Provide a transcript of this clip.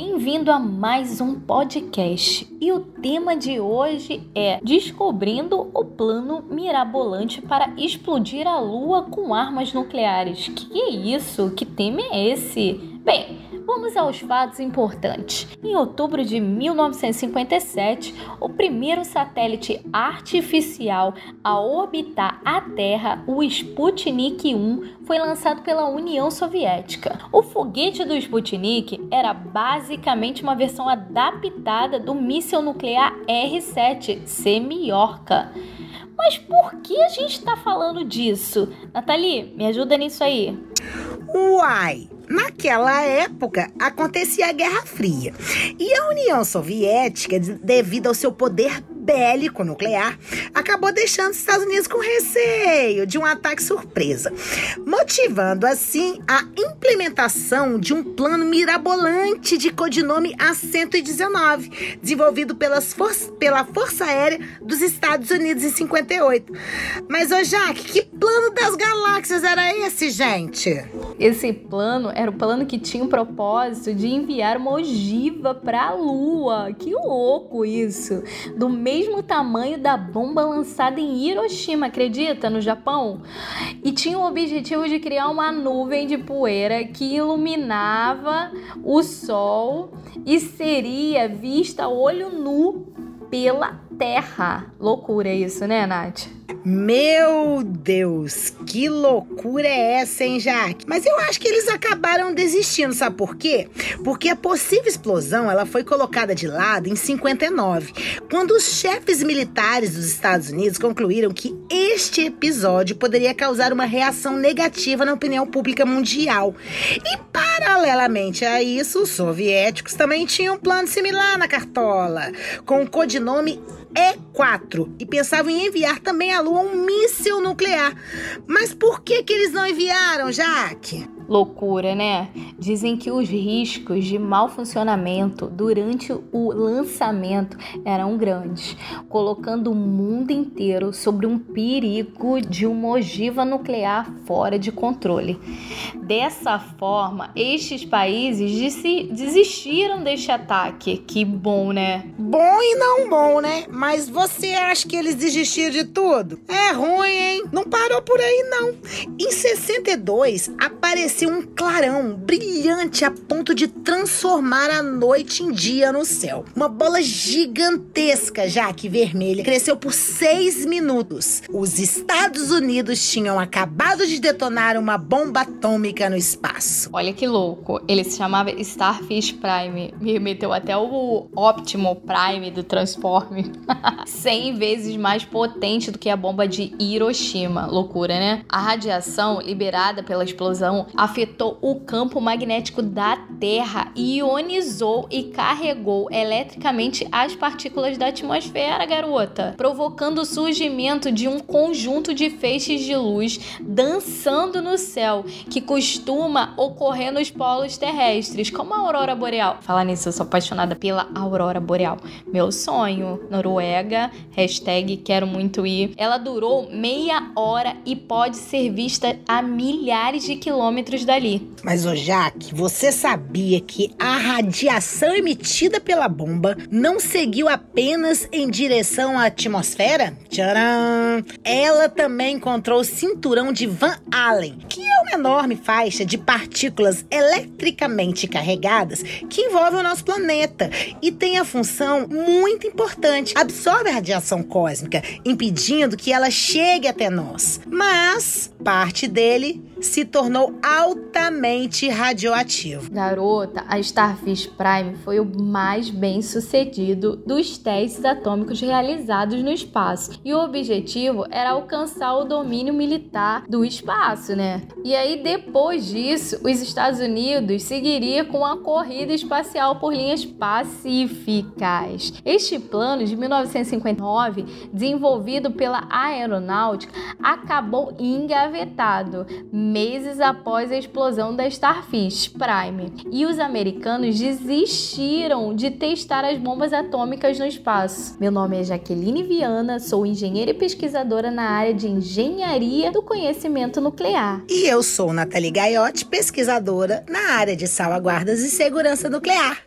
Bem-vindo a mais um podcast. E o tema de hoje é Descobrindo o plano mirabolante para explodir a Lua com armas nucleares. Que é isso? Que tema é esse? Bem, Vamos aos fatos importantes. Em outubro de 1957, o primeiro satélite artificial a orbitar a Terra, o Sputnik 1, foi lançado pela União Soviética. O foguete do Sputnik era basicamente uma versão adaptada do míssil nuclear R-7 Semyorka. Mas por que a gente está falando disso? Nathalie, me ajuda nisso aí. Uai! Naquela época acontecia a Guerra Fria. E a União Soviética, devido ao seu poder bélico nuclear, acabou deixando os Estados Unidos com receio de um ataque surpresa, motivando assim a implementação de um plano mirabolante de codinome A-119, desenvolvido pelas for pela Força Aérea dos Estados Unidos em 58. Mas, ô Jaque, que plano das galáxias era esse, gente? Esse plano era o plano que tinha o propósito de enviar uma ogiva para a Lua. Que louco isso! Do meio mesmo tamanho da bomba lançada em Hiroshima, acredita, no Japão? E tinha o objetivo de criar uma nuvem de poeira que iluminava o Sol e seria vista olho nu pela Terra. Loucura isso, né, Nath? Meu Deus, que loucura é essa, hein, Jaque? Mas eu acho que eles acabaram desistindo, sabe por quê? Porque a possível explosão ela foi colocada de lado em 59, quando os chefes militares dos Estados Unidos concluíram que este episódio poderia causar uma reação negativa na opinião pública mundial. E paralelamente a isso, os soviéticos também tinham um plano similar na cartola, com o codinome E4 e pensavam em enviar também à Lua um míssil nuclear. Mas por que, que eles não enviaram, Jaque? Loucura, né? Dizem que os riscos de mau funcionamento durante o lançamento eram grandes, colocando o mundo inteiro sobre um perigo de uma ogiva nuclear fora de controle. Dessa forma, estes países desistiram deste ataque. Que bom, né? Bom e não bom, né? Mas você acha que eles desistiram de tudo? É ruim, hein? Não parou por aí, não. Em 62, apareceu parecia um clarão brilhante a ponto de transformar a noite em dia no céu. Uma bola gigantesca, já que vermelha, cresceu por seis minutos. Os Estados Unidos tinham acabado de detonar uma bomba atômica no espaço. Olha que louco. Ele se chamava Starfish Prime. Me meteu até o Optimal Prime do Transforme. 100 vezes mais potente do que a bomba de Hiroshima. Loucura, né? A radiação liberada pela explosão afetou o campo magnético da Terra, ionizou e carregou eletricamente as partículas da atmosfera, garota, provocando o surgimento de um conjunto de feixes de luz dançando no céu, que costuma ocorrer nos polos terrestres, como a aurora boreal. Falar nisso, eu sou apaixonada pela aurora boreal. Meu sonho, Noruega, hashtag quero muito ir. Ela durou meia hora e pode ser vista a milhares de quilômetros dali. Mas, ô Jaque, você sabia que a radiação emitida pela bomba não seguiu apenas em direção à atmosfera? Tcharam! Ela também encontrou o cinturão de Van Allen, que é uma enorme faixa de partículas eletricamente carregadas que envolve o nosso planeta e tem a função muito importante: absorve a radiação cósmica, impedindo que ela chegue até nós. Mas parte dele se tornou altamente radioativo. Garota, a Starfish Prime foi o mais bem sucedido dos testes atômicos realizados no espaço. E o objetivo era alcançar o domínio militar do espaço, né? E aí, depois disso, os Estados Unidos seguiria com a corrida espacial por linhas pacíficas. Este plano de 1959, desenvolvido pela aeronáutica, acabou engavetado meses após a explosão da Starfish Prime. E os americanos desistiram de testar as bombas atômicas no espaço. Meu nome é Jaqueline Viana, sou engenheira e pesquisadora na área de engenharia do conhecimento nuclear. E eu sou Nathalie Gaiotti, pesquisadora na área de salvaguardas e segurança nuclear.